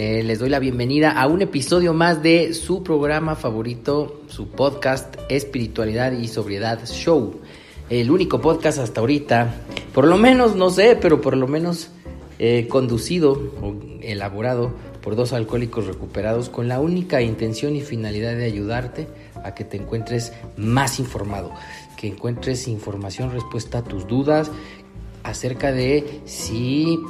Eh, les doy la bienvenida a un episodio más de su programa favorito, su podcast Espiritualidad y Sobriedad Show. El único podcast hasta ahorita, por lo menos, no sé, pero por lo menos eh, conducido o elaborado por dos alcohólicos recuperados con la única intención y finalidad de ayudarte a que te encuentres más informado, que encuentres información, respuesta a tus dudas acerca de si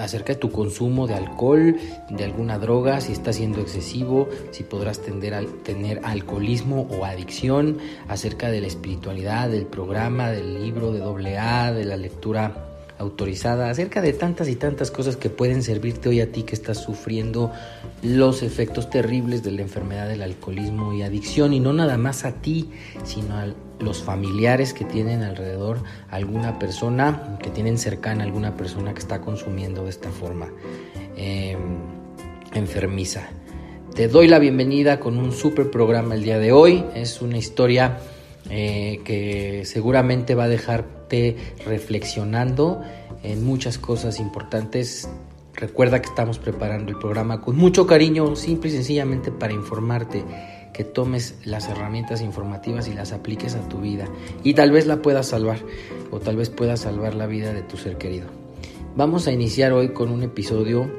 acerca de tu consumo de alcohol, de alguna droga, si está siendo excesivo, si podrás tender a tener alcoholismo o adicción, acerca de la espiritualidad, del programa, del libro de AA, de la lectura autorizada, acerca de tantas y tantas cosas que pueden servirte hoy a ti que estás sufriendo los efectos terribles de la enfermedad del alcoholismo y adicción, y no nada más a ti, sino a los familiares que tienen alrededor alguna persona, que tienen cercana alguna persona que está consumiendo de esta forma em, enfermiza. Te doy la bienvenida con un super programa el día de hoy. Es una historia eh, que seguramente va a dejarte reflexionando en muchas cosas importantes. Recuerda que estamos preparando el programa con mucho cariño, simple y sencillamente para informarte, que tomes las herramientas informativas y las apliques a tu vida y tal vez la puedas salvar o tal vez puedas salvar la vida de tu ser querido. Vamos a iniciar hoy con un episodio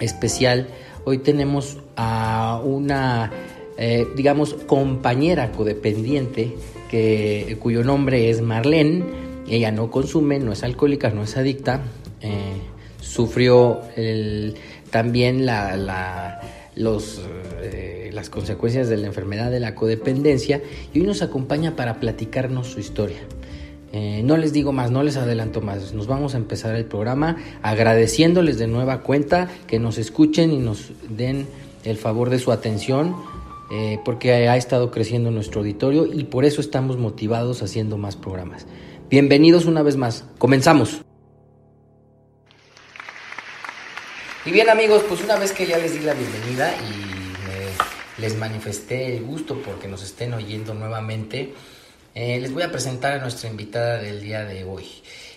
especial. Hoy tenemos a una eh, digamos, compañera codependiente que, cuyo nombre es Marlene. Ella no consume, no es alcohólica, no es adicta. Eh, sufrió también la, eh, las consecuencias de la enfermedad de la codependencia y hoy nos acompaña para platicarnos su historia. no les digo más, no les adelanto más. Nos vamos a empezar el programa agradeciéndoles de nueva cuenta que nos escuchen y nos den el favor de su atención eh, porque ha estado creciendo nuestro auditorio y por eso estamos motivados haciendo más programas. Bienvenidos una vez más. Comenzamos. Y bien amigos, pues una vez que ya les di la bienvenida y les manifesté el gusto porque nos estén oyendo nuevamente, eh, les voy a presentar a nuestra invitada del día de hoy.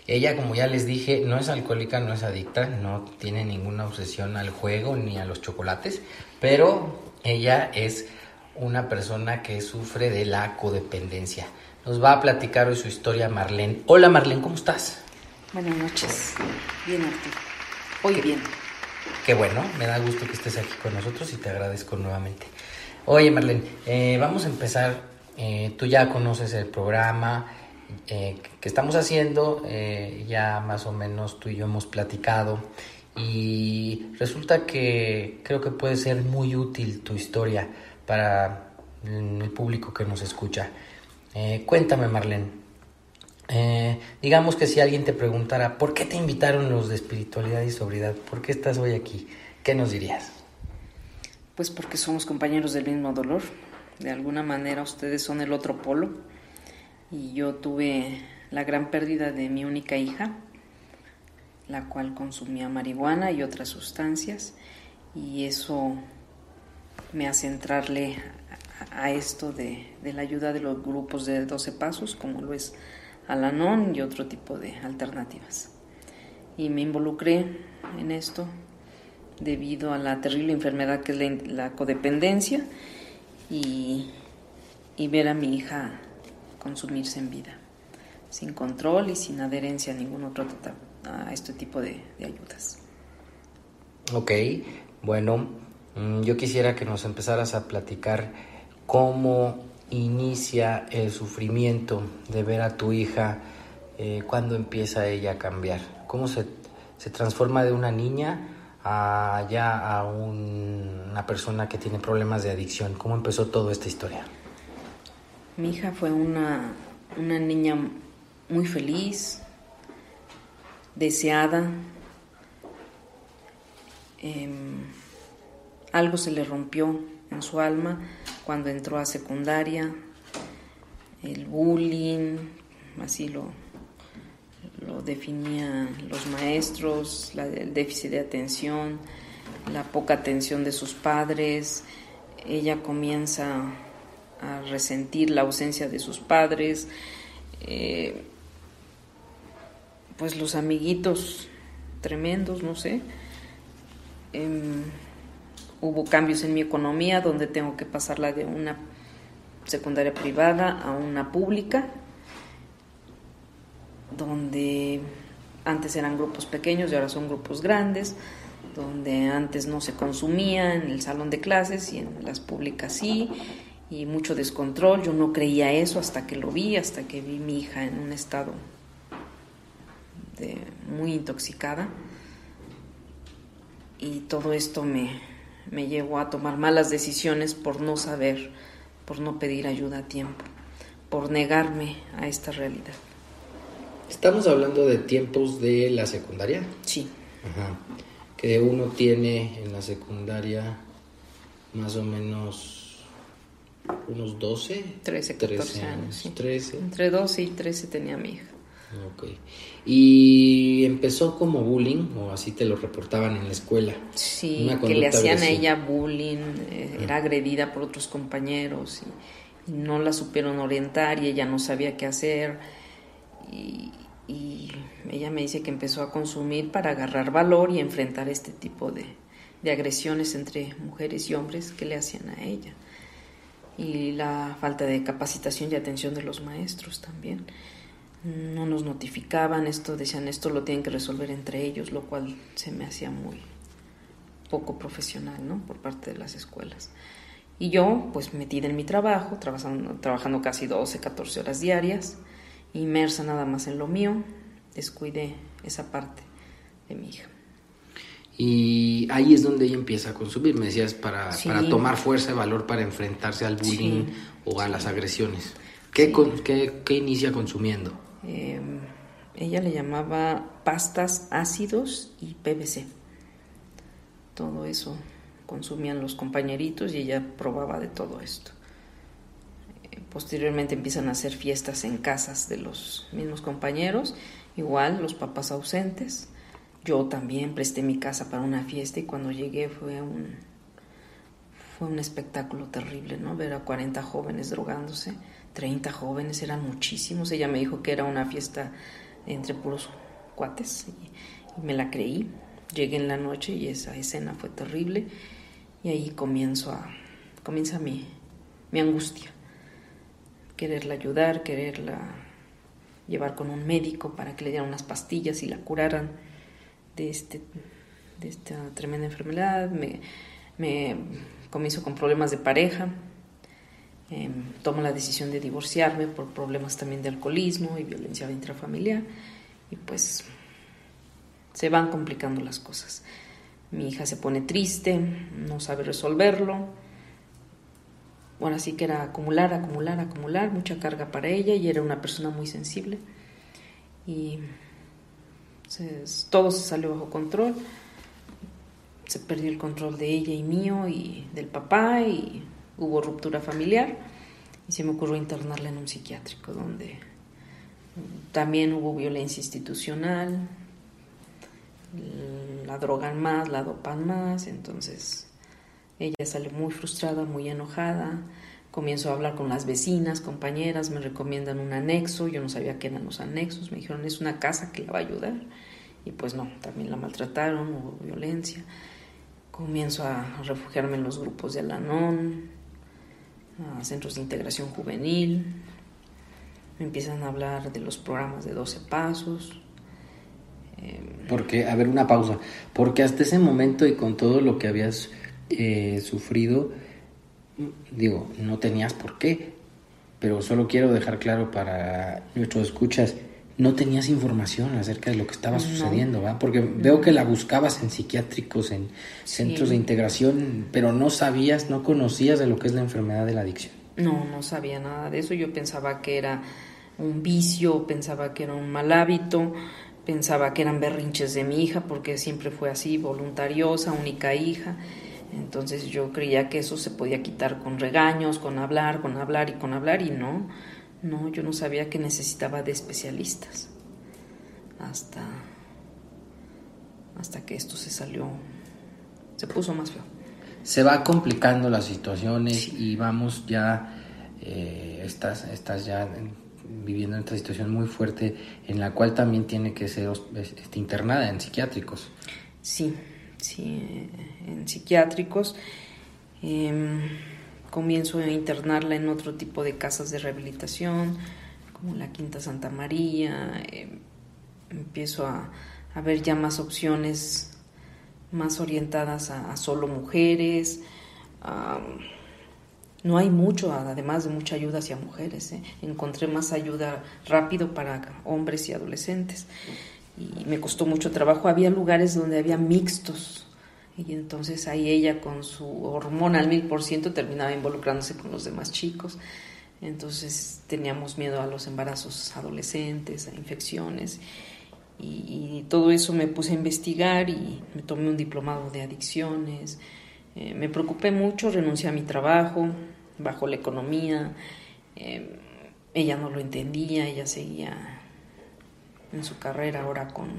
Ella, como ya les dije, no es alcohólica, no es adicta, no tiene ninguna obsesión al juego ni a los chocolates, pero ella es una persona que sufre de la codependencia. Nos va a platicar hoy su historia Marlene. Hola Marlene, ¿cómo estás? Buenas noches. Bien, Artur. Hoy bien. Qué bueno, me da gusto que estés aquí con nosotros y te agradezco nuevamente. Oye Marlene, eh, vamos a empezar. Eh, tú ya conoces el programa eh, que estamos haciendo, ya más o menos tú y yo hemos platicado y resulta que creo que puede ser muy útil tu historia para el público que nos escucha. Cuéntame, Marlene. Eh, digamos que si alguien te preguntara, ¿por qué te invitaron los de espiritualidad y sobriedad? ¿Por qué estás hoy aquí? ¿Qué nos dirías? Pues porque somos compañeros del mismo dolor. De alguna manera ustedes son el otro polo. Y yo tuve la gran pérdida de mi única hija, la cual consumía marihuana y otras sustancias. Y eso me hace entrarle a, esto de, la ayuda de los grupos de 12 pasos, como lo es Alanon y otro tipo de alternativas. Y me involucré en esto debido a la terrible enfermedad que es la, codependencia y, ver a mi hija consumirse en vida, sin control y sin adherencia a ningún otro a este tipo de, de ayudas. Ok, bueno, Mm, yo quisiera que nos empezaras a platicar cómo inicia el sufrimiento de ver a tu hija, eh, cuando empieza ella a cambiar, cómo se, transforma de una niña a ya a una persona que tiene problemas de adicción. ¿Cómo empezó toda esta historia? Mi hija fue una, una niña muy feliz, deseada. Eh, algo se le rompió en su alma cuando entró a secundaria, el bullying, así lo, lo definían los maestros, el déficit de atención, la poca atención de sus padres. Ella comienza a resentir la ausencia de sus padres. Eh, pues los amiguitos tremendos, no sé. Em, hubo cambios en mi economía donde tengo que pasarla de una secundaria privada a una pública, donde antes eran grupos pequeños y ahora son grupos grandes, donde antes no se consumía en el salón de clases y en las públicas sí, y mucho descontrol. Yo no creía eso hasta que lo vi, hasta que vi mi hija en un estado de, muy intoxicada. Y todo esto me, me llevó a tomar malas decisiones por no saber, por no pedir ayuda a tiempo, por negarme a esta realidad. ¿Estamos hablando de tiempos de la secundaria? Sí. Ajá. Que uno tiene en la secundaria más o menos unos 12, 13, 14 años. 13. Entre 12 y 13 tenía mi hija. Ok. ¿Y empezó como bullying o así te lo reportaban en la escuela? Sí, que le hacían a ella bullying, eh, era agredida por otros compañeros y, no la supieron orientar y ella no sabía qué hacer. Y, y, ella me dice que empezó a consumir para agarrar valor y enfrentar este tipo de, de agresiones entre mujeres y hombres que le hacían a ella. Y la falta de capacitación y atención de los maestros también no nos notificaban, esto decían esto lo tienen que resolver entre ellos, lo cual se me hacía muy poco profesional, ¿no? Por parte de las escuelas. Y yo, pues metida en mi trabajo, trabajando, trabajando casi 12, 14 horas diarias, inmersa nada más en lo mío, descuidé esa parte de mi hija. Y ahí es donde ella empieza a consumir, me decías, para, para tomar fuerza y valor para enfrentarse al bullying o a las agresiones. ¿Qué, qué, ¿Qué inicia consumiendo? Em, ella le llamaba pastas ácidos y PVC. Todo eso consumían los compañeritos y ella probaba de todo esto. Eh, posteriormente empiezan a hacer fiestas en casas de los mismos compañeros, igual los papás ausentes. Yo también presté mi casa para una fiesta y cuando llegué fue un, fue un espectáculo terrible, ¿no? Ver a 40 jóvenes drogándose 30 jóvenes, eran muchísimos. Ella me dijo que era una fiesta entre puros cuates y, me la creí. Llegué en la noche y esa escena fue terrible y ahí comienzo a, comienza mi, mi angustia. Quererla ayudar, quererla llevar con un médico para que le dieran unas pastillas y la curaran de, este, de esta tremenda enfermedad. Me, me comienzo con problemas de pareja, eh, tomo la decisión de divorciarme por problemas también de alcoholismo y violencia intrafamiliar y pues se van complicando las cosas. Mi hija se pone triste, no sabe resolverlo. Bueno, así que era acumular, acumular, acumular, mucha carga para ella y era una persona muy sensible. Y todo se salió bajo control. Se perdió el control de ella y mío y del papá y hubo ruptura familiar y se me ocurrió internarla en un psiquiátrico donde también hubo violencia institucional, la drogan más, la dopan más, entonces ella sale muy frustrada, muy enojada, comienzo a hablar con las vecinas, compañeras, me recomiendan un anexo, yo no sabía qué eran los anexos, me dijeron es una casa que la va a ayudar y pues no, también la maltrataron, hubo violencia, comienzo a refugiarme en los grupos de Alanón, a centros de integración juvenil, me empiezan a hablar de los programas de 12 pasos. Em, porque, a ver, una pausa, porque hasta ese momento y con todo lo que habías eh, sufrido, digo, no tenías por qué, pero solo quiero dejar claro para nuestros escuchas, no tenías información acerca de lo que estaba sucediendo, ¿va? Porque veo que la buscabas en psiquiátricos, en centros de integración, pero no sabías, no conocías de lo que es la enfermedad de la adicción. No, no sabía nada de eso. Yo pensaba que era un vicio, pensaba que era un mal hábito, pensaba que eran berrinches de mi hija, porque siempre fue así, voluntariosa, única hija. Entonces yo creía que eso se podía quitar con regaños, con hablar, con hablar y con hablar y no, no, yo no sabía que necesitaba de especialistas hasta, hasta que esto se salió, se puso más feo. Se va complicando las situaciones y vamos ya, eh, estás, estás ya viviendo en esta situación muy fuerte en la cual también tiene que ser este, internada en psiquiátricos. Sí, sí, en psiquiátricos. Em, comienzo a internarla en otro tipo de casas de rehabilitación, como la Quinta Santa María. Em, empiezo a, ver ya más opciones más orientadas a, solo mujeres. no hay mucho, además de mucha ayuda hacia mujeres. ¿eh? Encontré más ayuda rápido para hombres y adolescentes y me costó mucho trabajo. Había lugares donde había mixtos y entonces ahí ella con su hormona al mil por ciento terminaba involucrándose con los demás chicos. Entonces teníamos miedo a los embarazos adolescentes, a infecciones y, todo eso me puse a investigar y me tomé un diplomado de adicciones. Eh, me preocupé mucho, renuncié a mi trabajo, bajo la economía. Eh, ella no lo entendía, ella seguía en su carrera ahora con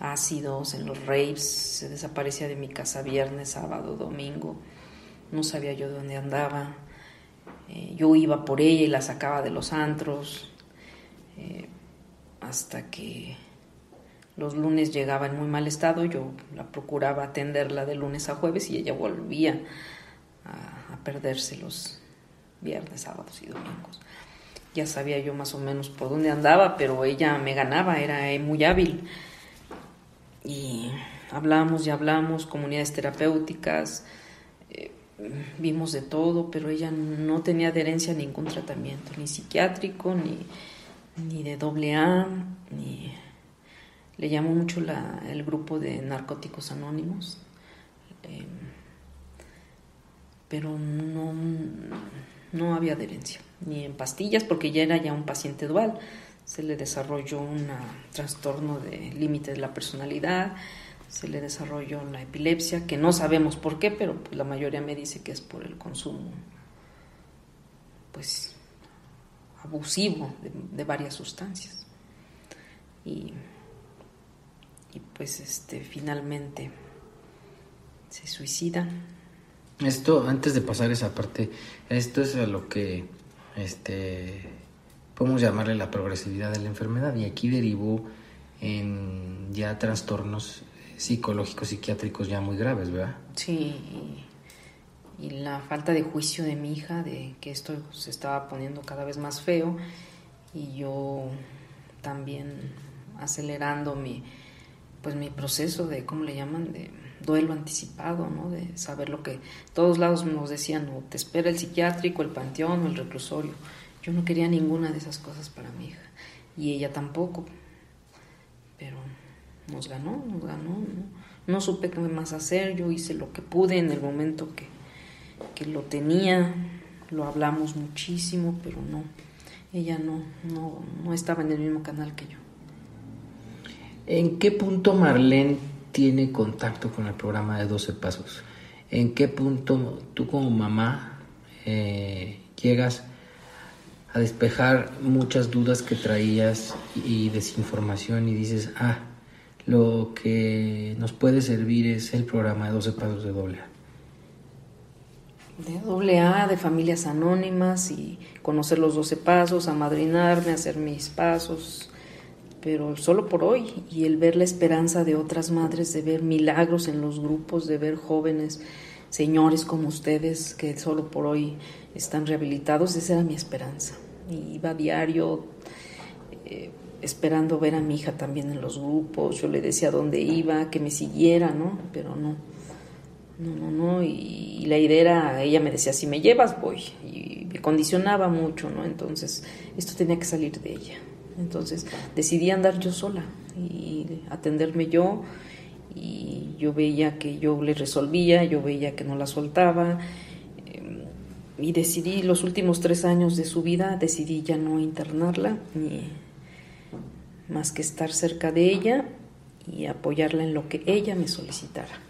ácidos, en los raves, se desaparecía de mi casa viernes, sábado, domingo, no sabía yo dónde andaba, eh, yo iba por ella y la sacaba de los antros, eh, hasta que los lunes llegaba en muy mal estado, yo la procuraba atenderla de lunes a jueves y ella volvía a, a perderse los viernes, sábados y domingos ya sabía yo más o menos por dónde andaba, pero ella me ganaba, era muy hábil. Y hablamos y hablamos, comunidades terapéuticas, eh, vimos de todo, pero ella no tenía adherencia a ningún tratamiento, ni psiquiátrico, ni, ni de doble A, ni... Le llamó mucho la, el grupo de narcóticos anónimos, eh, pero no, no había adherencia ni en pastillas, porque ya era ya un paciente dual. Se le desarrolló un trastorno de límite de la personalidad, se le desarrolló la epilepsia, que no sabemos por qué, pero pues la mayoría me dice que es por el consumo pues abusivo de, varias sustancias. Y, pues este finalmente se suicida. Esto, antes de pasar esa parte, esto es a lo que este, podemos llamarle la progresividad de la enfermedad y aquí derivó en ya trastornos psicológicos, psiquiátricos ya muy graves, ¿verdad? Sí, y, la falta de juicio de mi hija, de que esto se estaba poniendo cada vez más feo y yo también acelerando mi, pues mi proceso de, ¿cómo le llaman? De duelo anticipado, ¿no? De saber lo que todos lados nos decían, o te espera el psiquiátrico, el panteón o el reclusorio. Yo no quería ninguna de esas cosas para mi hija y ella tampoco. Pero nos ganó, nos ganó. No, supe qué más hacer, yo hice lo que pude en el momento que, que lo tenía, lo hablamos muchísimo, pero no, ella no, no, no estaba en el mismo canal que yo. ¿En qué punto Marlene tiene contacto con el programa de 12 Pasos? ¿En qué punto tú como mamá eh, llegas a despejar muchas dudas que traías y desinformación y dices, ah, lo que nos puede servir es el programa de 12 Pasos de doble A? De doble A, de familias anónimas y conocer los 12 pasos, amadrinarme, hacer mis pasos, pero solo por hoy, y el ver la esperanza de otras madres, de ver milagros en los grupos, de ver jóvenes, señores como ustedes, que solo por hoy están rehabilitados, esa era mi esperanza. Iba a diario eh, esperando ver a mi hija también en los grupos, yo le decía dónde iba, que me siguiera, ¿no? Pero no, no, no, no, y, y la idea era, ella me decía, si me llevas voy, y me condicionaba mucho, ¿no? Entonces, esto tenía que salir de ella. Entonces decidí andar yo sola y atenderme yo y yo veía que yo le resolvía, yo veía que no la soltaba y decidí los últimos tres años de su vida, decidí ya no internarla ni más que estar cerca de ella y apoyarla en lo que ella me solicitara.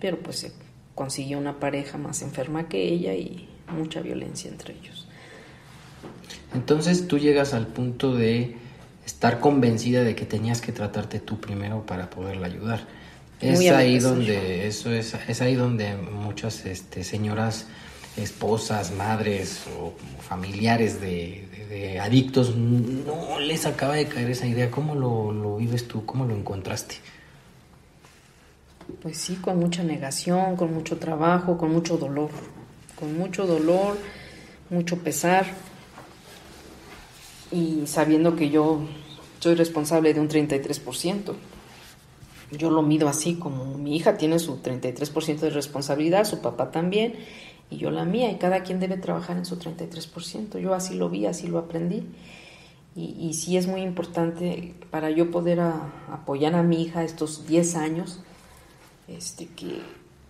pero pues se consiguió una pareja más enferma que ella y mucha violencia entre ellos. Entonces tú llegas al punto de estar convencida de que tenías que tratarte tú primero para poderla ayudar. Es ahí donde eso es, es ahí donde muchas este, señoras esposas, madres o familiares de, adictos no les acaba de caer esa idea. ¿Cómo lo, lo vives tú? ¿Cómo lo encontraste? Pues sí, con mucha negación, con mucho trabajo, con mucho dolor, con mucho dolor, mucho pesar y sabiendo que yo soy responsable de un 33%. Yo lo mido así, como mi hija tiene su 33% de responsabilidad, su papá también, y yo la mía, y cada quien debe trabajar en su 33%. Yo así lo vi, así lo aprendí. Y, y sí es muy importante para yo poder apoyar a mi hija estos 10 años, este, que,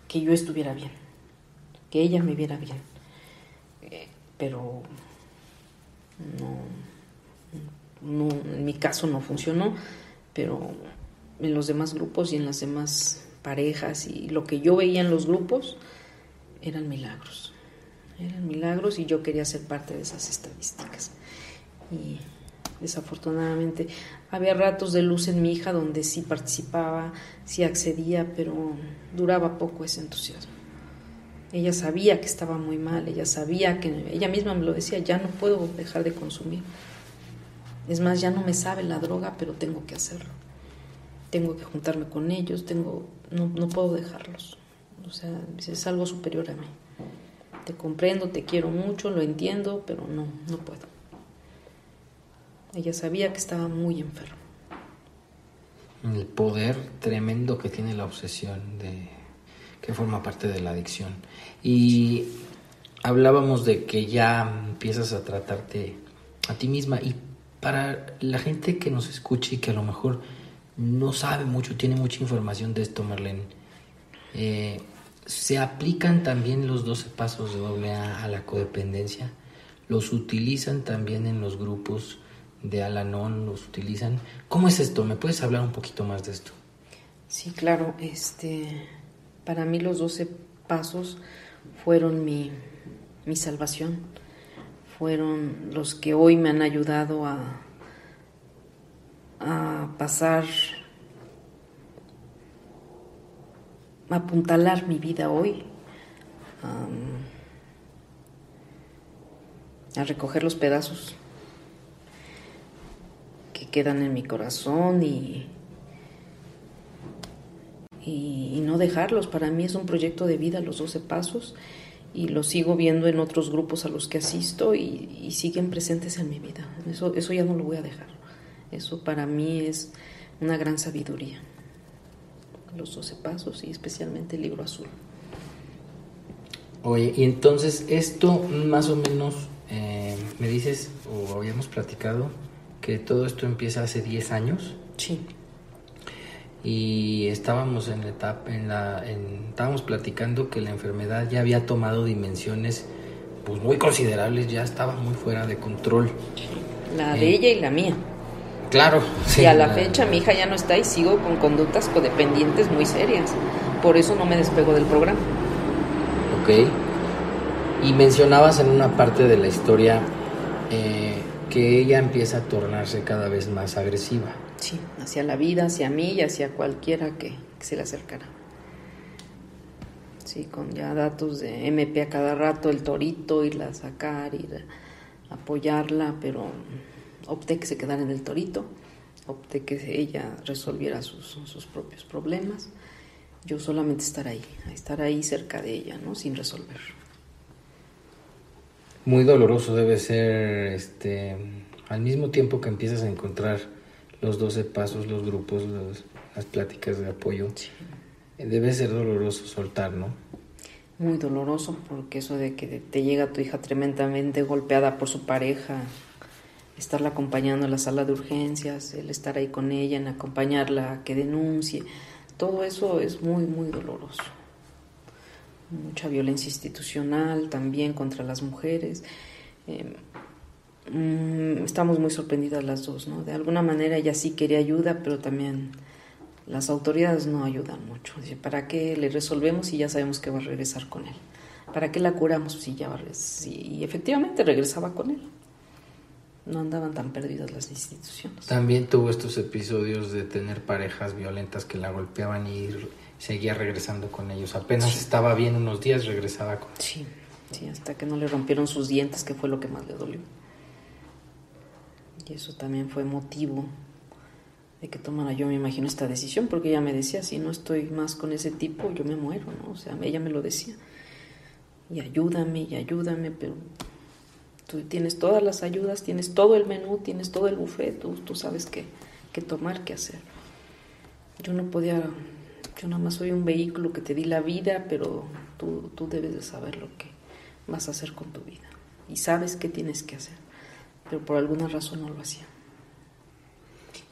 que yo estuviera bien, que ella me viera bien. Eh, pero no, en mi caso no funcionó, pero en los demás grupos y en las demás parejas y lo que yo veía en los grupos eran milagros. Eran milagros y yo quería ser parte de esas estadísticas. Y desafortunadamente había ratos de luz en mi hija donde sí participaba, sí accedía, pero duraba poco ese entusiasmo. Ella sabía que estaba muy mal, ella sabía que, ella misma me lo decía, ya no puedo dejar de consumir. Es más, ya no me sabe la droga, pero tengo que hacerlo. Tengo que juntarme con ellos, tengo, no, no puedo dejarlos. O sea, es algo superior a mí. Te comprendo, te quiero mucho, lo entiendo, pero no, no puedo. Ella sabía que estaba muy enferma. El poder tremendo que tiene la obsesión de que forma parte de la adicción. Y hablábamos de que ya empiezas a tratarte a ti misma y para la gente que nos escuche y que a lo mejor no sabe mucho, tiene mucha información de esto, Marlene, eh, ¿se aplican también los 12 pasos de AA a la codependencia? ¿Los utilizan también en los grupos de Alanon? ¿Los utilizan? ¿Cómo es esto? ¿Me puedes hablar un poquito más de esto? Sí, claro. Este, para mí los 12 pasos fueron mi, mi salvación fueron los que hoy me han ayudado a, a pasar, a apuntalar mi vida hoy, a recoger los pedazos que quedan en mi corazón y, y, y, no dejarlos. Para mí es un proyecto de vida, los 12 pasos, y lo sigo viendo en otros grupos a los que asisto y, siguen presentes en mi vida. Eso, eso ya no lo voy a dejar. Eso para mí es una gran sabiduría. Los 12 pasos y especialmente el libro azul. Oye, y entonces esto más o menos eh, me dices, o habíamos platicado, que todo esto empieza hace 10 años. Sí y estábamos en la etapa, en la, estábamos platicando que la enfermedad ya había tomado dimensiones pues muy considerables, ya estaba muy fuera de control. La de ella y la mía. Claro. Sí, y a la, fecha mi hija ya no está y sigo con conductas codependientes muy serias. Por eso no me despego del programa. Ok. Y mencionabas en una parte de la historia eh, que ella empieza a tornarse cada vez más agresiva. Sí, hacia la vida, hacia mí y hacia cualquiera que, se le acercara. Sí, con ya datos de MP a cada rato, el torito, irla a sacar, ir a apoyarla, pero opté que se quedara en el torito, opté que ella resolviera sus, sus propios problemas, yo solamente estar ahí, estar ahí cerca de ella, ¿no? Sin resolver. Muy doloroso debe ser, este, al mismo tiempo que empiezas a encontrar los 12 pasos, los grupos, las pláticas de apoyo. Debe ser doloroso soltar, ¿no? Muy doloroso porque eso de que te llega tu hija tremendamente golpeada por su pareja, estarla acompañando en la sala de urgencias, el estar ahí con ella, en acompañarla a que denuncie, todo eso es muy, muy doloroso. Mucha violencia institucional también contra las mujeres. Eh, Mm, estamos muy sorprendidas las dos, ¿no? De alguna manera ella sí quería ayuda, pero también las autoridades no ayudan mucho. Dice, ¿para qué le resolvemos si ya sabemos que va a regresar con él? ¿Para qué la curamos si ya va a regresar? Y efectivamente regresaba con él. No andaban tan perdidas las instituciones. También tuvo estos episodios de tener parejas violentas que la golpeaban y seguía regresando con ellos. Apenas estaba bien unos días, regresaba con Sí, sí, hasta que no le rompieron sus dientes, que fue lo que más le dolió. Y eso también fue motivo de que tomara yo, me imagino, esta decisión, porque ella me decía, si no estoy más con ese tipo, yo me muero, ¿no? O sea, ella me lo decía. Y ayúdame, y ayúdame, pero tú tienes todas las ayudas, tienes todo el menú, tienes todo el buffet, tú, tú sabes qué, qué tomar, qué hacer. Yo no podía, yo nada más soy un vehículo que te di la vida, pero tú, tú debes de saber lo que vas a hacer con tu vida. Y sabes qué tienes que hacer, pero por alguna razón no lo hacía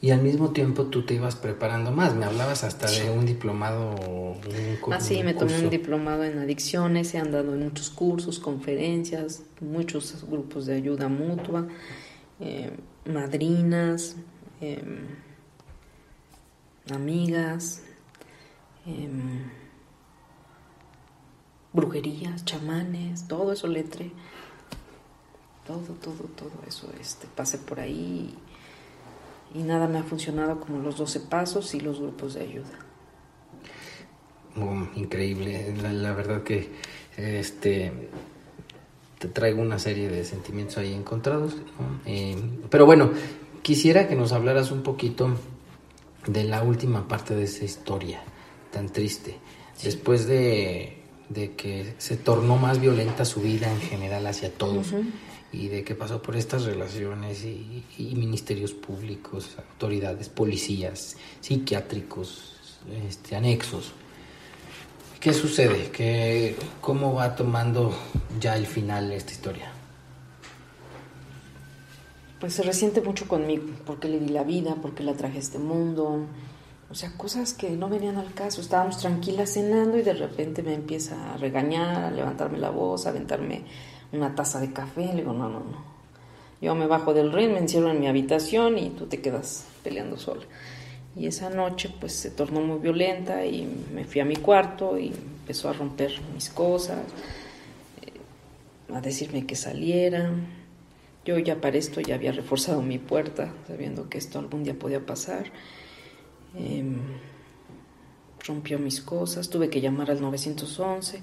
y al mismo tiempo tú te ibas preparando más. Me hablabas hasta de un diplomado. Un, ah, sí, me tomé un diplomado en adicciones, he andado en muchos cursos, conferencias, muchos grupos de ayuda mutua, eh, madrinas, em, amigas, em, brujerías, chamanes, todo eso le entré. Todo, todo, todo eso, este, pasé por ahí y nada me ha funcionado como los 12 pasos y los grupos de ayuda. Oh, increíble, la, verdad que este te traigo una serie de sentimientos ahí encontrados. Eh, pero bueno, quisiera que nos hablaras un poquito de la última parte de esa historia tan triste. Después de, de, que se tornó más violenta su vida en general hacia todos y de que pasó por estas relaciones y, ministerios públicos, autoridades, policías, psiquiátricos, este, anexos. ¿Qué sucede? ¿Qué, ¿Cómo va tomando ya el final esta historia? Pues se resiente mucho conmigo, porque le di la vida, porque la traje a este mundo. O sea, cosas que no venían al caso. Estábamos tranquilas cenando y de repente me empieza a regañar, a levantarme la voz, a aventarme una taza de café. Le digo, no, no, no. Yo me bajo del ring, me encierro en mi habitación y tú te quedas peleando sola. Y esa noche pues se tornó muy violenta y me fui a mi cuarto y empezó a romper mis cosas, eh, a decirme que saliera. Yo ya para esto ya había reforzado mi puerta, sabiendo que esto algún día podía pasar. Em, rompió mis cosas, tuve que llamar al 911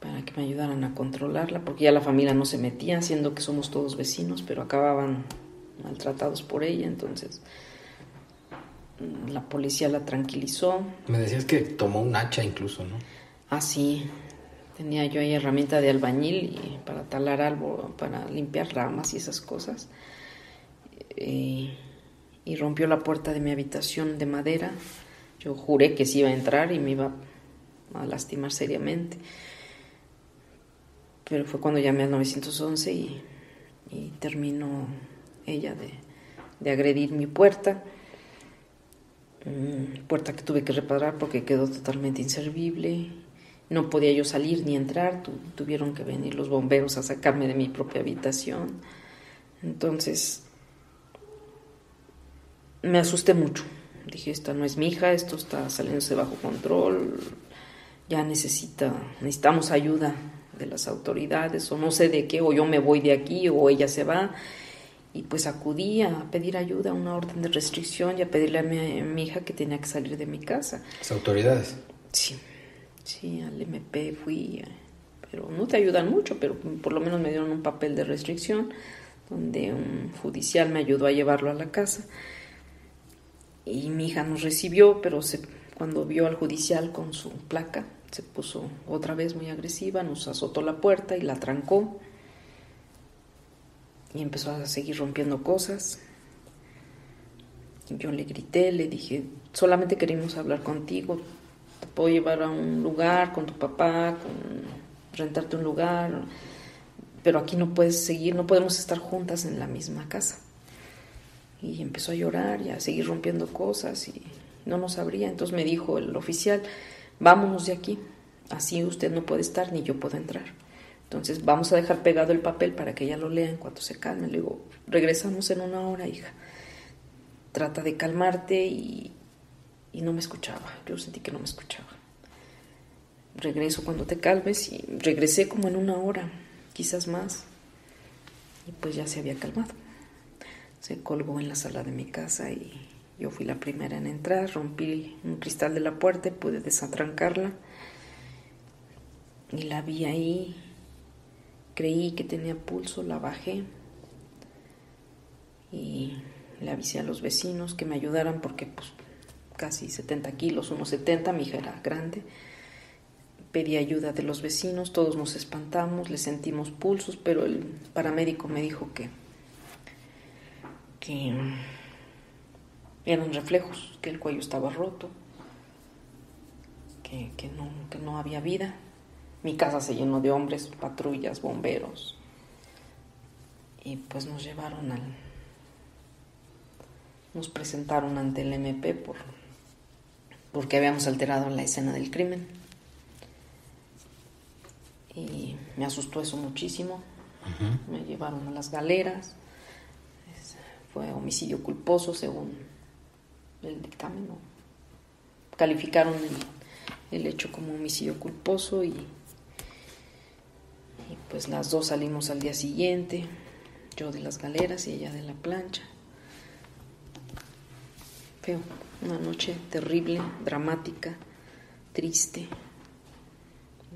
para que me ayudaran a controlarla, porque ya la familia no se metía, siendo que somos todos vecinos, pero acababan maltratados por ella, entonces mm, la policía la tranquilizó. Me decías que tomó un hacha incluso, ¿no? Ah, sí, tenía yo ahí herramienta de albañil y para talar algo, para limpiar ramas y esas cosas. Y, y rompió la puerta de mi habitación de madera. Yo juré que sí iba a entrar y me iba a lastimar seriamente pero fue cuando llamé al 911 y, terminó ella de, agredir mi puerta, mm, puerta que tuve que reparar porque quedó totalmente inservible, no podía yo salir ni entrar, tuvieron que venir los bomberos a sacarme de mi propia habitación, entonces me asusté mucho, dije, esta no es mi hija, esto está saliéndose bajo control, ya necesita, necesitamos ayuda de las autoridades o no sé de qué, o yo me voy de aquí o ella se va. Y pues acudí a pedir ayuda, a una orden de restricción y a pedirle a mi, hija que tenía que salir de mi casa. ¿Las autoridades? Sí, sí, al MP fui, pero no te ayudan mucho, pero por lo menos me dieron un papel de restricción donde un judicial me ayudó a llevarlo a la casa. Y mi hija nos recibió, pero se, cuando vio al judicial con su placa, se puso otra vez muy agresiva, nos azotó la puerta y la trancó y empezó a seguir rompiendo cosas. Yo le grité, le dije, solamente queremos hablar contigo, te puedo llevar a un lugar con tu papá, rentarte un lugar, pero aquí no puedes seguir, no podemos estar juntas en la misma casa. Y empezó a llorar y a seguir rompiendo cosas y no nos abría. Entonces me dijo el oficial, vámonos de aquí, así usted no puede estar ni yo puedo entrar. Entonces vamos a dejar pegado el papel para que ella lo lea en cuanto se calme. Le digo, regresamos en una hora, hija. Trata de calmarte y, y no me escuchaba, yo sentí que no me escuchaba. Regreso cuando te calves y regresé como en una hora, quizás más, y pues ya se había calmado. Se colgó en la sala de mi casa y yo fui la primera en entrar, rompí un cristal de la puerta, pude desatrancarla. Y la vi ahí, creí que tenía pulso, la bajé. Y le avisé a los vecinos que me ayudaran porque pues casi 70 kilos, unos 70, mi hija era grande. Pedí ayuda de los vecinos, todos nos espantamos, le sentimos pulsos, pero el paramédico me dijo que, que eran reflejos, que el cuello estaba roto, que, que, no, que no había vida. Mi casa se llenó de hombres, patrullas, bomberos. Y pues nos llevaron al... Nos presentaron ante el MP por porque habíamos alterado la escena del crimen. Y me asustó eso muchísimo. Me llevaron a las galeras. Fue homicidio culposo según el dictamen. Calificaron el, hecho como homicidio culposo y, y pues las dos salimos al día siguiente. Yo de las galeras y ella de la plancha. Feo. Una noche terrible, dramática, triste,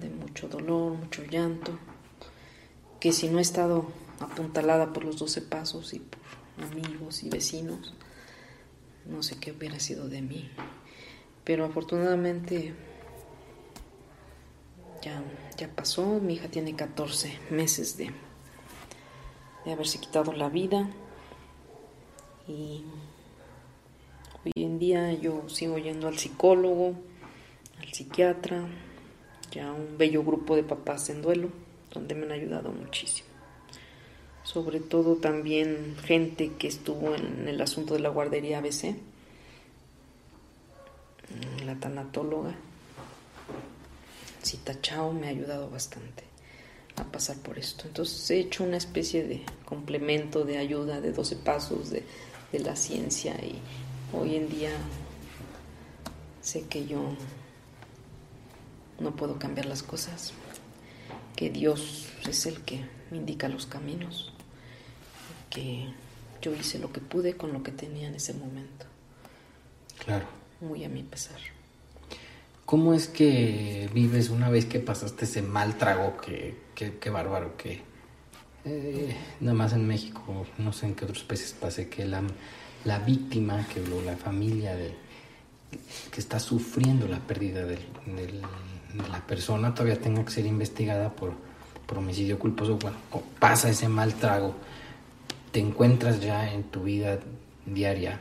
de mucho dolor, mucho llanto, que si no he estado apuntalada por los doce pasos y por amigos y vecinos, no sé qué hubiera sido de mí. Pero afortunadamente ya, ya pasó, mi hija tiene 14 meses de, de haberse quitado la vida y Hoy en día yo sigo yendo al psicólogo, al psiquiatra, ya un bello grupo de papás en duelo, donde me han ayudado muchísimo. Sobre todo también gente que estuvo en el asunto de la guardería ABC, la tanatóloga. Cita Chao me ha ayudado bastante a pasar por esto. Entonces he hecho una especie de complemento de ayuda de 12 pasos de, de la ciencia y, Hoy en día sé que yo no puedo cambiar las cosas, que Dios es el que me indica los caminos, que yo hice lo que pude con lo que tenía en ese momento. Claro. Muy a mi pesar. ¿Cómo es que vives una vez que pasaste ese mal trago? Que, que, bárbaro, que eh, nada más en México, no sé en qué otros países pase, que la la víctima, que la familia de, que está sufriendo la pérdida de la persona todavía tenga que ser investigada por, por homicidio culposo. Bueno, pasa ese mal trago, te encuentras ya en tu vida diaria.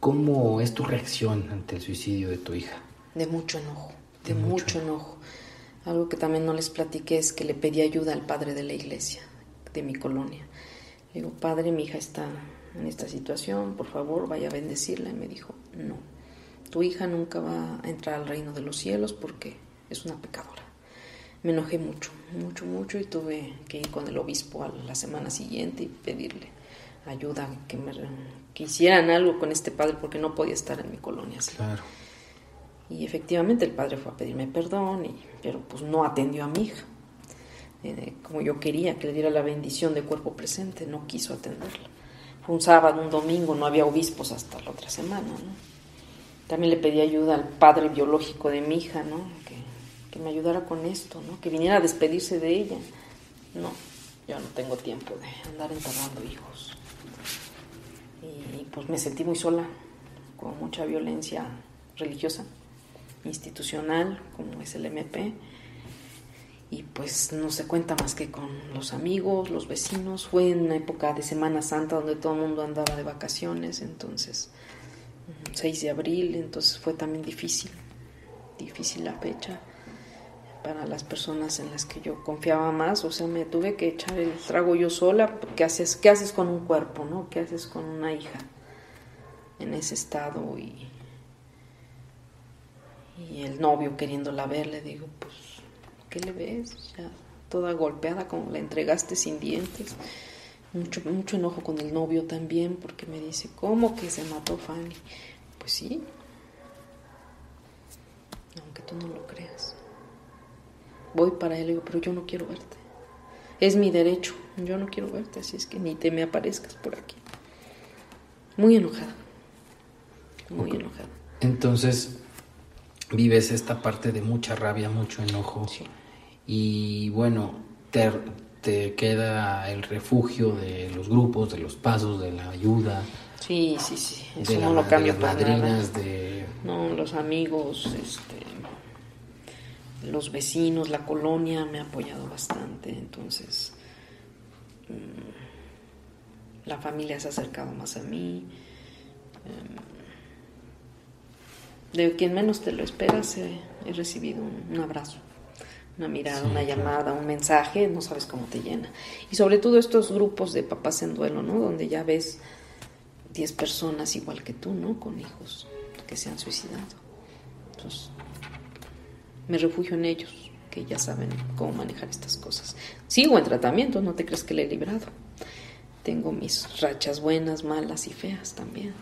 ¿Cómo es tu reacción ante el suicidio de tu hija? De mucho enojo, de, mucho, enojo. Algo que también no les platiqué es que le pedí ayuda al padre de la iglesia, de mi colonia. Le digo, padre, mi hija está en esta situación, por favor, vaya a bendecirla. Y me dijo, no, tu hija nunca va a entrar al reino de los cielos porque es una pecadora. Me enojé mucho, mucho, mucho y tuve que ir con el obispo a la semana siguiente y pedirle ayuda, que me que hicieran algo con este padre porque no podía estar en mi colonia. Claro. Y efectivamente el padre fue a pedirme perdón, y, pero pues no atendió a mi hija. Eh, como yo quería que le diera la bendición de cuerpo presente, no quiso atenderla. Fue un sábado, un domingo, no había obispos hasta la otra semana, ¿no? También le pedí ayuda al padre biológico de mi hija, ¿no? Que, me ayudara con esto, ¿no? Que viniera a despedirse de ella. No, yo no tengo tiempo de andar enterrando hijos. Y pues me sentí muy sola, con mucha violencia religiosa, institucional, como es el MP y pues no se cuenta más que con los amigos, los vecinos. Fue en una época de Semana Santa donde todo el mundo andaba de vacaciones, entonces 6 de abril, entonces fue también difícil, difícil la fecha para las personas en las que yo confiaba más, o sea, me tuve que echar el trago yo sola, ¿qué haces, qué haces con un cuerpo, no? ¿Qué haces con una hija en ese estado y, y el novio queriéndola ver, le digo, pues ¿qué le ves? Ya toda golpeada como la entregaste sin dientes. Mucho, mucho enojo con el novio también porque me dice, ¿cómo que se mató Fanny? Pues sí, aunque tú no lo creas. Voy para él y digo, pero yo no quiero verte. Es mi derecho, yo no quiero verte, así es que ni te me aparezcas por aquí. Muy enojada, muy enojada. Entonces, vives esta parte de mucha rabia, mucho enojo. Y bueno, te, te queda el refugio de los grupos, de los pasos, de la ayuda. Sí, sí, sí. Eso no lo cambio para madrinas, de... No, los amigos, este, los vecinos, la colonia me ha apoyado bastante. Entonces, mm, la familia se ha acercado más a mí. Em, de quien menos te lo esperas, he recibido un, abrazo una mirada, una llamada, un mensaje, no sabes cómo te llena. Y sobre todo estos grupos de papás en duelo, ¿no? Donde ya ves 10 personas igual que tú, ¿no? Con hijos que se han suicidado. Entonces, me refugio en ellos, que ya saben cómo manejar estas cosas. Sigo en tratamiento, no te crees que le he librado. Tengo mis rachas buenas, malas y feas también.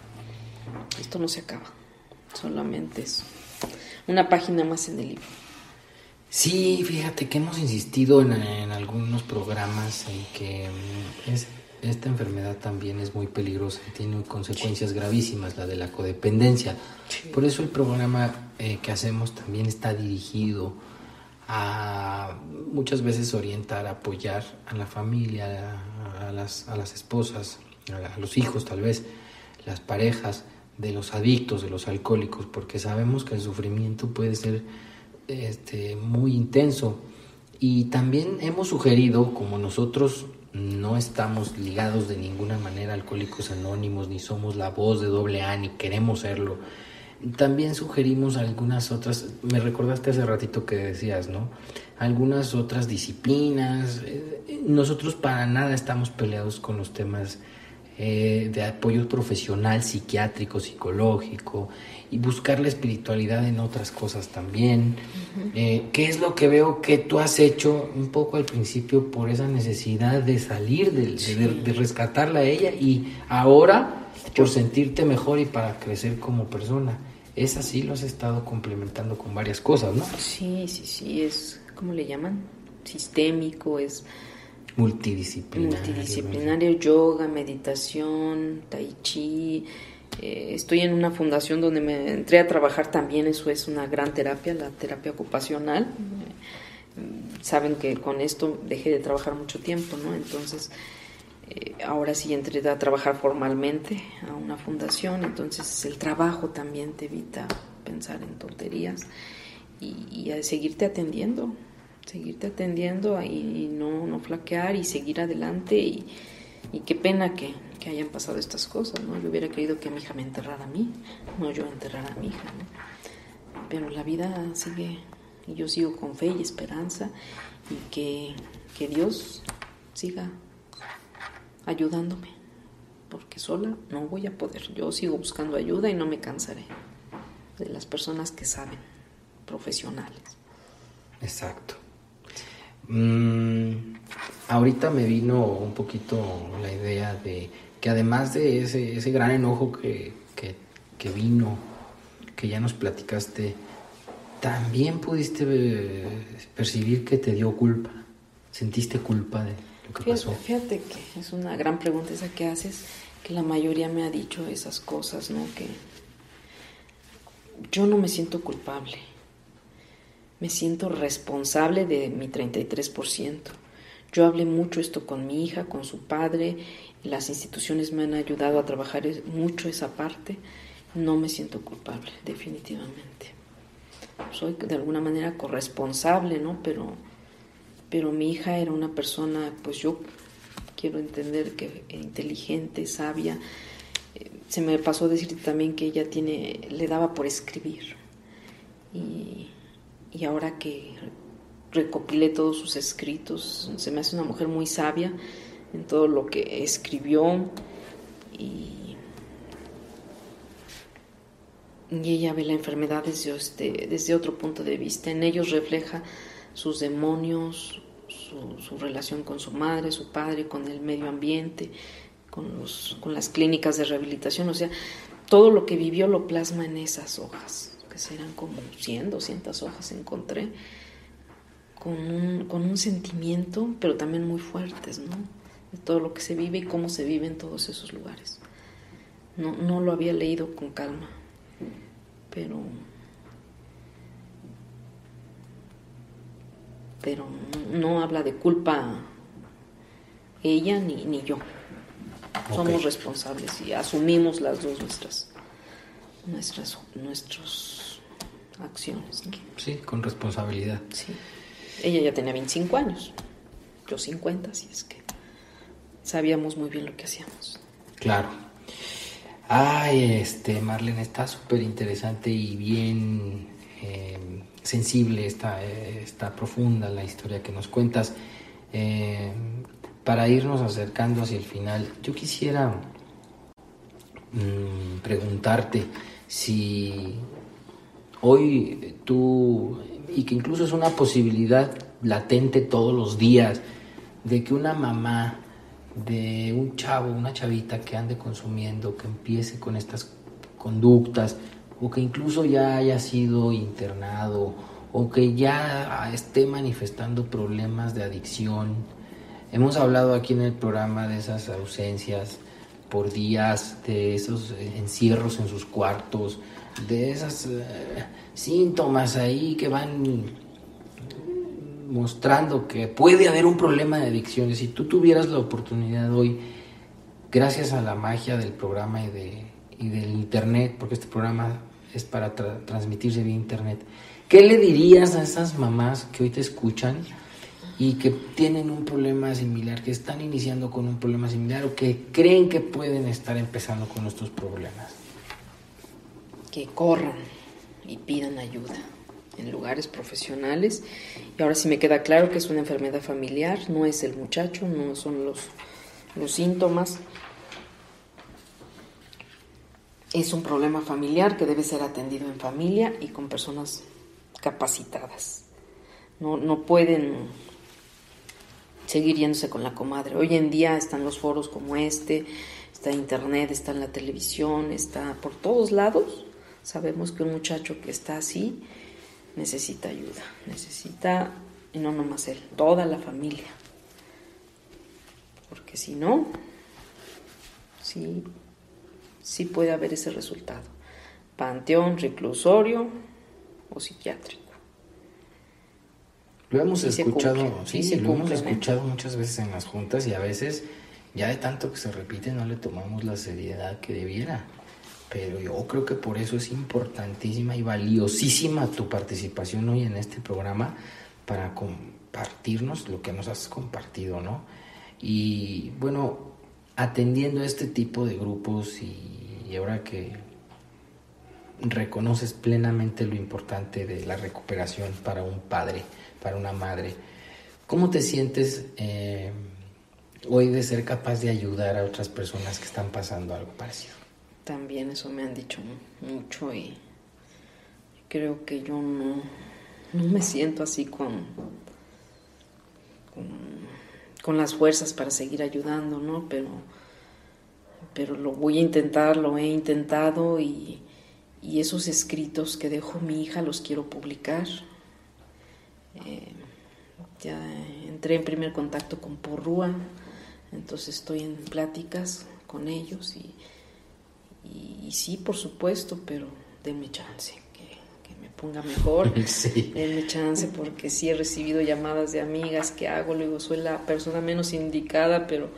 Esto no se acaba, solamente es una página más en el libro. Sí, fíjate que hemos insistido en, en algunos programas en que es esta enfermedad también es muy peligrosa y tiene consecuencias gravísimas, la de la codependencia. Por eso el programa eh, que hacemos también está dirigido a muchas veces orientar, apoyar a la familia, a, las, a las, esposas, a, los hijos tal vez, las parejas de los adictos, de los alcohólicos, porque sabemos que el sufrimiento puede ser este, muy intenso. Y también hemos sugerido, como nosotros no estamos ligados de ninguna manera a Alcohólicos Anónimos, ni somos la voz de doble A, ni queremos serlo. También sugerimos algunas otras, me recordaste hace ratito que decías, ¿no? Algunas otras disciplinas. Eh, nosotros para nada estamos peleados con los temas eh, de apoyo profesional, psiquiátrico, psicológico, y buscar la espiritualidad en otras cosas también. Eh, ¿Qué es lo que veo que tú has hecho un poco al principio por esa necesidad de salir, de, rescatarla a ella y ahora por sentirte mejor y para crecer como persona? Es así, lo has estado complementando con varias cosas, ¿no? Sí, sí, sí, es, ¿cómo le llaman? Sistémico, es... Multidisciplinario. Multidisciplinario, yoga, meditación, tai chi, eh, estoy en una fundación donde me entré a trabajar también, eso es una gran terapia, la terapia ocupacional. Eh, saben que con esto dejé de trabajar mucho tiempo, ¿no? Entonces, eh, ahora sí entré a trabajar formalmente a una fundación, entonces el trabajo también te evita pensar en tonterías y, seguirte atendiendo, seguirte atendiendo y, no, no flaquear y seguir adelante y qué pena que, que hayan pasado estas cosas, ¿no? Yo hubiera querido que mi hija me enterrara a mí, no yo enterrar a mi hija, ¿no? Pero la vida sigue y yo sigo con fe y esperanza y que, que Dios siga ayudándome, porque sola no voy a poder. Yo sigo buscando ayuda y no me cansaré de las personas que saben, profesionales. Exacto. Mm, ahorita me vino un poquito la idea de que además de ese, ese gran enojo que, vino, que ya nos platicaste, también pudiste eh, percibir que te dio culpa, sentiste culpa de lo que pasó. Fíjate que es una gran pregunta esa que haces, que la mayoría me ha dicho esas cosas, ¿no? Que yo no me siento culpable, me siento responsable de mi 33%. Yo hablé mucho esto con mi hija, con su padre, las instituciones me han ayudado a trabajar mucho esa parte. No me siento culpable, definitivamente. Soy de alguna manera corresponsable, ¿no? Pero, pero mi hija era una persona, pues yo quiero entender que inteligente, sabia. Eh, se me pasó decir también que ella tiene, le daba por escribir. Y, y ahora que recopilé todos sus escritos, se me hace una mujer muy sabia en todo lo que escribió y, ella ve la enfermedad desde, este, desde otro punto de vista. En ellos refleja sus demonios, su, relación con su madre, su padre, con el medio ambiente, con, los, con las clínicas de rehabilitación. O sea, todo lo que vivió lo plasma en esas hojas. Que serán como 100, 200 hojas encontré, con un, con un sentimiento, pero también muy fuertes, ¿no? De todo lo que se vive y cómo se vive en todos esos lugares. No, no lo había leído con calma, pero pero no, habla de culpa ella ni, ni yo. Somos responsables y asumimos las dos nuestras nuestras nuestros acciones. Sí, con responsabilidad. Sí. Ella ya tenía 25 años, yo 50, así es que sabíamos muy bien lo que hacíamos. Claro. Ay, este, Marlene, está súper interesante y bien eh, sensible, está, está profunda la historia que nos cuentas. Eh, para irnos acercando hacia el final, yo quisiera mm, preguntarte si hoy tú, y que incluso es una posibilidad latente todos los días, de que una mamá de un chavo, una chavita que ande consumiendo, que empiece con estas conductas, o que incluso ya haya sido internado, o que ya esté manifestando problemas de adicción. Hemos hablado aquí en el programa de esas ausencias por días, de esos encierros en sus cuartos, de esos eh, síntomas ahí que van mostrando que puede haber un problema de adicciones. Si tú tuvieras la oportunidad hoy, gracias a la magia del programa y, de, y del Internet, porque este programa es para transmitirse vía Internet, ¿qué le dirías a esas mamás que hoy te escuchan y que tienen un problema similar, que están iniciando con un problema similar o que creen que pueden estar empezando con estos problemas? Que corran y pidan ayuda en lugares profesionales. Y ahora sí me queda claro que es una enfermedad familiar, no es el muchacho, no son los, los síntomas. Es un problema familiar que debe ser atendido en familia y con personas capacitadas. No, no pueden seguir yéndose con la comadre. Hoy en día están los foros como este, está internet, está en la televisión, está por todos lados. Sabemos que un muchacho que está así necesita ayuda, necesita, y no nomás él, toda la familia. Porque si no, sí, sí puede haber ese resultado. Panteón, reclusorio o psiquiátrico. Lo hemos escuchado, sí, lo hemos escuchado muchas veces en las juntas y a veces ya de tanto que se repite no le tomamos la seriedad que debiera. Pero yo creo que por eso es importantísima y valiosísima tu participación hoy en este programa para compartirnos lo que nos has compartido, ¿no? Y bueno, atendiendo a este tipo de grupos y, ahora que reconoces plenamente lo importante de la recuperación para un padre, para una madre, ¿cómo te sientes eh, hoy de ser capaz de ayudar a otras personas que están pasando algo parecido? También eso me han dicho mucho y creo que yo no, me siento así con, con, las fuerzas para seguir ayudando, ¿no? Pero, pero lo voy a intentar, lo he intentado y, y esos escritos que dejó mi hija los quiero publicar. Eh, ya entré en primer contacto con Porrúa, entonces estoy en pláticas con ellos y y, sí, por supuesto, pero denme chance, que, me ponga mejor. Denme chance porque sí he recibido llamadas de amigas que hago, luego soy la persona menos indicada, pero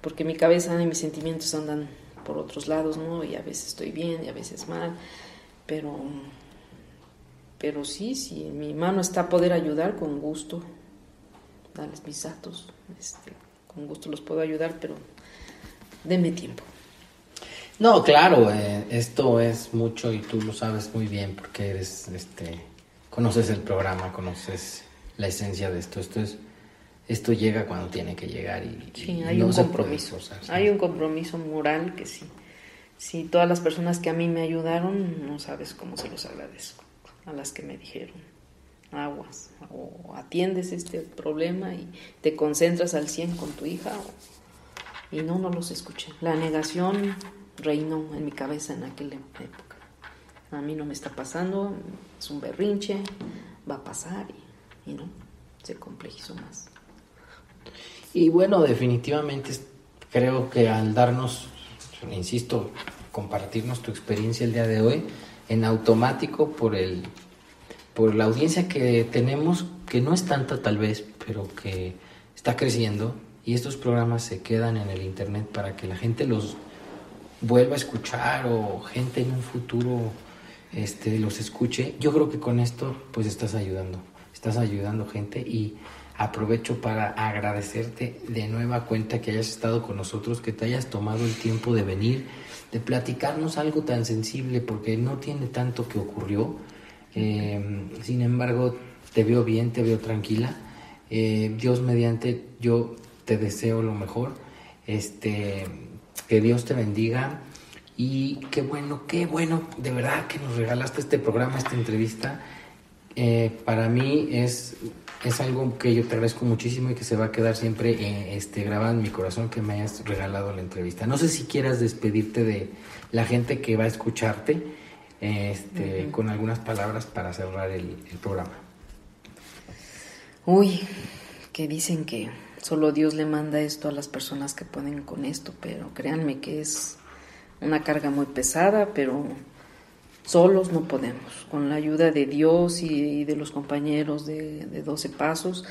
porque mi cabeza y mis sentimientos andan por otros lados, ¿no? Y a veces estoy bien y a veces mal, pero, pero sí, si sí, mi mano está a poder ayudar, con gusto, darles mis datos, este, con gusto los puedo ayudar, pero denme tiempo. No, claro, eh, esto es mucho y tú lo sabes muy bien porque eres, este, conoces el programa, conoces la esencia de esto. Esto es, esto llega cuando tiene que llegar y, sí, hay un compromiso. Hay un compromiso moral que sí. Si todas las personas que a mí me ayudaron, no sabes cómo se los agradezco. A las que me dijeron, aguas, o atiendes este problema y te concentras al 100 con tu hija, y no, no los escuché. La negación reinó en mi cabeza en aquella época. a mí no me está pasando, es un berrinche, va a pasar y, y no, se complejizó más. Y bueno, definitivamente creo que al darnos, insisto, compartirnos tu experiencia el día de hoy, en automático por el por la audiencia que tenemos, que no es tanta tal vez, pero que está creciendo, y estos programas se quedan en el internet para que la gente los vuelva a escuchar o gente en un futuro este, los escuche, yo creo que con esto pues estás ayudando, estás ayudando gente y aprovecho para agradecerte de nueva cuenta que hayas estado con nosotros, que te hayas tomado el tiempo de venir, de platicarnos algo tan sensible, porque no tiene tanto que ocurrió. Eh, sin embargo, te veo bien, te veo tranquila. Eh, Dios mediante, yo te deseo lo mejor. Este, que Dios te bendiga. Y qué bueno, qué bueno, de verdad que nos regalaste este programa, esta entrevista. Eh, para mí es, es algo que yo te agradezco muchísimo y que se va a quedar siempre eh, este, grabado en mi corazón que me hayas regalado la entrevista. No sé si quieras despedirte de la gente que va a escucharte este, con algunas palabras para cerrar el, el programa. Uy, que dicen que solo Dios le manda esto a las personas que pueden con esto, pero créanme que es una carga muy pesada, pero Solos no podemos. Con la ayuda de Dios y de los compañeros de, de 12 Pasos,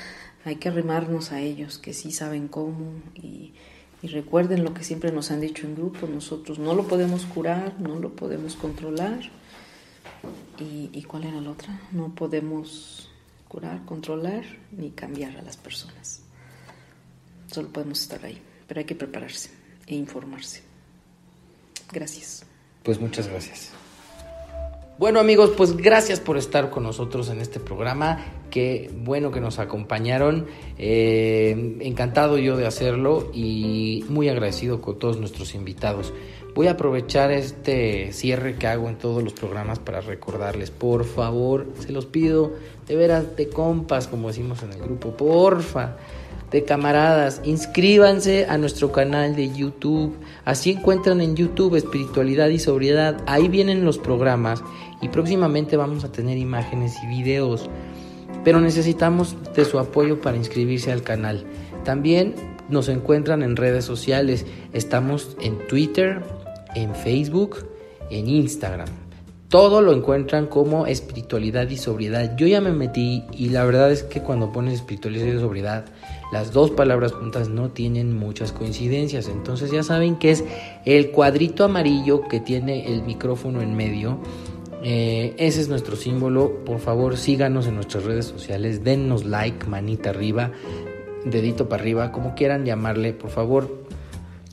hay que arrimarnos a ellos, que sí saben cómo. Y, recuerden lo que siempre nos han dicho en grupo, nosotros no lo podemos curar, no lo podemos controlar. ¿Y, y cuál era la otra? No podemos curar, controlar ni cambiar a las personas. Solo podemos estar ahí, pero hay que prepararse e informarse. Gracias. Pues muchas gracias. Bueno amigos, pues gracias por estar con nosotros en este programa. Qué bueno que nos acompañaron. Eh, encantado yo de hacerlo y muy agradecido con todos nuestros invitados. Voy a aprovechar este cierre que hago en todos los programas para recordarles, por favor, se los pido, de veras, de compas, como decimos en el grupo, porfa de camaradas, inscríbanse a nuestro canal de YouTube. Así encuentran en YouTube espiritualidad y sobriedad. Ahí vienen los programas y próximamente vamos a tener imágenes y videos. Pero necesitamos de su apoyo para inscribirse al canal. También nos encuentran en redes sociales. Estamos en Twitter, en Facebook, en Instagram. Todo lo encuentran como espiritualidad y sobriedad. Yo ya me metí y la verdad es que cuando pones espiritualidad y sobriedad, las dos palabras juntas no tienen muchas coincidencias. Entonces ya saben que es el cuadrito amarillo que tiene el micrófono en medio eh, ese es nuestro símbolo. Por favor, síganos en nuestras redes sociales. Dennos like, manita arriba, dedito para arriba, como quieran llamarle. Por favor,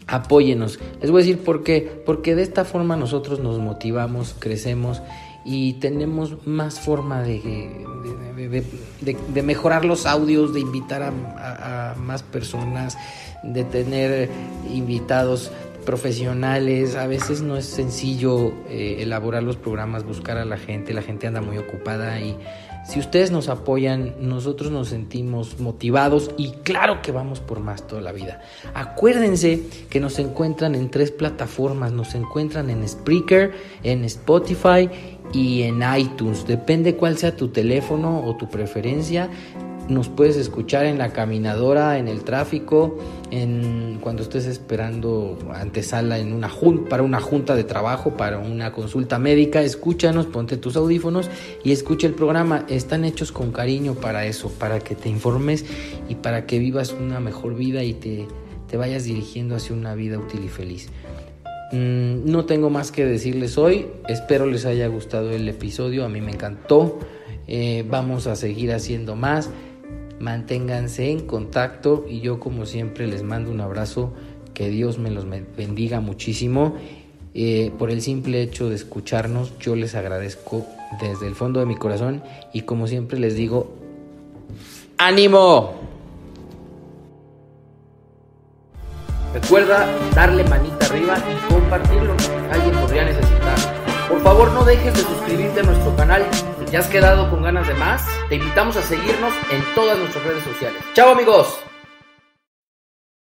apóyenos. Les voy a decir por qué. Porque de esta forma nosotros nos motivamos, crecemos y tenemos más forma de, de, mejorar los audios, de invitar a, a más personas, de tener invitados profesionales, a veces no es sencillo eh, elaborar los programas, buscar a la gente, la gente anda muy ocupada y si ustedes nos apoyan, nosotros nos sentimos motivados y claro que vamos por más toda la vida. Acuérdense que nos encuentran en tres plataformas, nos encuentran en Spreaker, en Spotify y en iTunes. Depende cuál sea tu teléfono o tu preferencia. Nos puedes escuchar en la caminadora, en el tráfico, en cuando estés esperando antesala en una para una junta de trabajo, para una consulta médica, escúchanos, ponte tus audífonos y escucha el programa. Están hechos con cariño para eso, para que te informes y para que vivas una mejor vida y te, te vayas dirigiendo hacia una vida útil y feliz. Mm, no tengo más que decirles hoy. Espero les haya gustado el episodio. A mí me encantó. Eh, vamos a seguir haciendo más manténganse en contacto y yo como siempre les mando un abrazo, que Dios me los bendiga muchísimo. Eh, por el simple hecho de escucharnos, yo les agradezco desde el fondo de mi corazón y como siempre les digo, ánimo. Recuerda darle manita arriba y compartirlo, alguien podría necesitar. Por favor no dejes de suscribirte a nuestro canal ¿Ya has quedado con ganas de más? Te invitamos a seguirnos en todas nuestras redes sociales. ¡Chao amigos!